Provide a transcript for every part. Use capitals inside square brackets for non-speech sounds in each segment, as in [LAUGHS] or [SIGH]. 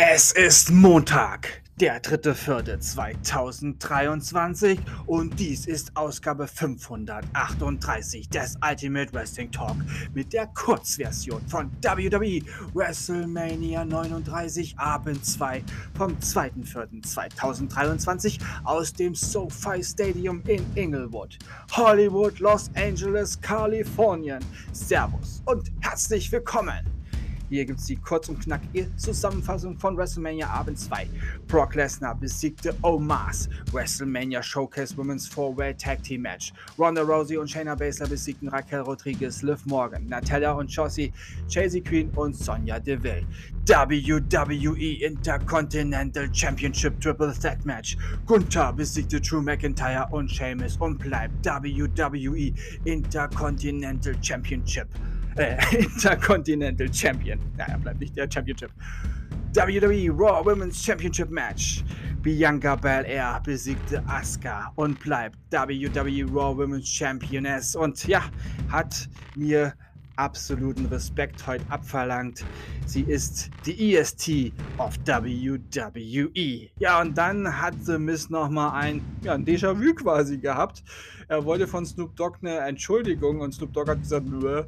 Es ist Montag, der 3.4.2023 und dies ist Ausgabe 538 des Ultimate Wrestling Talk mit der Kurzversion von WWE WrestleMania 39 Abend 2 vom 2.4.2023 aus dem SoFi Stadium in Inglewood, Hollywood, Los Angeles, Kalifornien. Servus und herzlich willkommen! Hier gibt es die kurz und knackige Zusammenfassung von WrestleMania Abend 2. Brock Lesnar besiegte Omas. WrestleMania Showcase Women's Four-Way Tag Team Match. Ronda Rousey und Shayna Baszler besiegten Raquel Rodriguez, Liv Morgan, Natalia und Chauncey, Chasey Queen und Sonja Deville. WWE Intercontinental Championship Triple Threat Match. Gunther besiegte Drew McIntyre und Sheamus und bleibt WWE Intercontinental Championship äh, [LAUGHS] Intercontinental Champion. Naja, bleibt nicht der Championship. WWE Raw Women's Championship Match. Bianca Belair besiegte Asuka und bleibt WWE Raw Women's Championess. Und ja, hat mir absoluten Respekt heute abverlangt. Sie ist die EST of WWE. Ja, und dann hat The Miss nochmal ein, ja, ein Déjà-vu quasi gehabt. Er wollte von Snoop Dogg eine Entschuldigung und Snoop Dogg hat gesagt, nö,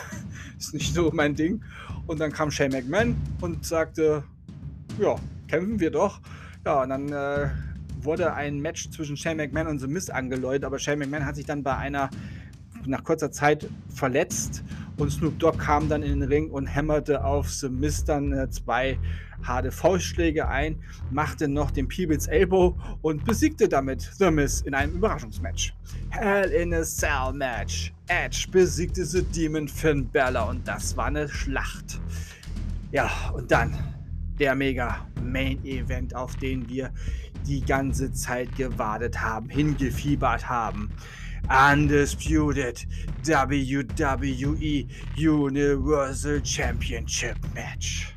[LAUGHS] ist nicht so mein Ding. Und dann kam Shane McMahon und sagte, ja, kämpfen wir doch. Ja, und dann äh, wurde ein Match zwischen Shane McMahon und The Miz angeläutet, aber Shane McMahon hat sich dann bei einer nach kurzer Zeit verletzt und Snoop Dogg kam dann in den Ring und hämmerte auf The Miz dann äh, zwei harte Faustschläge ein, machte noch den Peebles Elbow und besiegte damit The Miz in einem Überraschungsmatch. Hell in a Cell Match. Edge besiegte The Demon Finn Balor und das war eine Schlacht. Ja, und dann der Mega Main Event, auf den wir die ganze Zeit gewartet haben, hingefiebert haben. Undisputed WWE Universal Championship Match.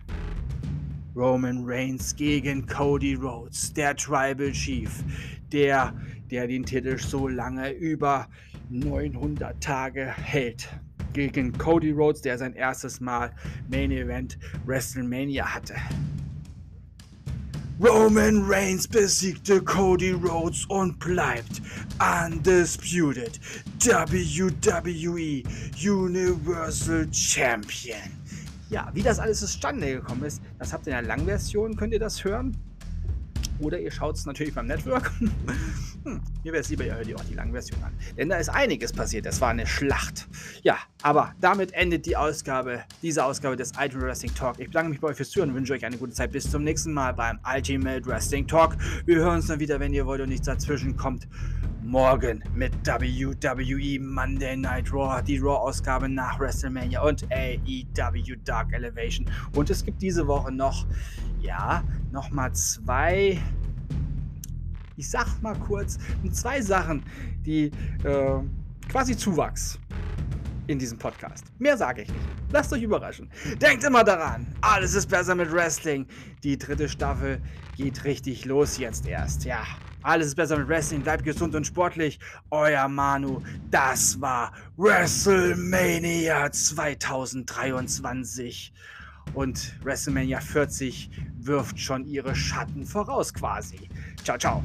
Roman Reigns gegen Cody Rhodes, der Tribal Chief, der, der den Titel so lange über 900 Tage hält. Gegen Cody Rhodes, der sein erstes Mal Main Event WrestleMania hatte. Roman Reigns besiegte Cody Rhodes und bleibt undisputed WWE Universal Champion. Ja, wie das alles zustande gekommen ist, das habt ihr in der Langversion, könnt ihr das hören. Oder ihr schaut es natürlich beim Network. [LAUGHS] hm, mir wäre es lieber, ihr hört ihr auch die lange Version an. Denn da ist einiges passiert. Das war eine Schlacht. Ja, aber damit endet die Ausgabe, diese Ausgabe des Ultimate Wrestling Talk. Ich bedanke mich bei euch fürs Zuhören und wünsche euch eine gute Zeit. Bis zum nächsten Mal beim Ultimate Wrestling Talk. Wir hören uns dann wieder, wenn ihr wollt und nichts dazwischen kommt. Morgen mit WWE Monday Night Raw, die Raw-Ausgabe nach WrestleMania und AEW Dark Elevation. Und es gibt diese Woche noch, ja, nochmal zwei ich sag mal kurz, zwei Sachen, die äh, quasi Zuwachs in diesem Podcast. Mehr sage ich nicht. Lasst euch überraschen. Denkt immer daran, alles ist besser mit Wrestling. Die dritte Staffel geht richtig los jetzt erst. Ja, alles ist besser mit Wrestling. Bleibt gesund und sportlich. Euer Manu. Das war WrestleMania 2023. Und WrestleMania 40 wirft schon ihre Schatten voraus quasi. Ciao, ciao.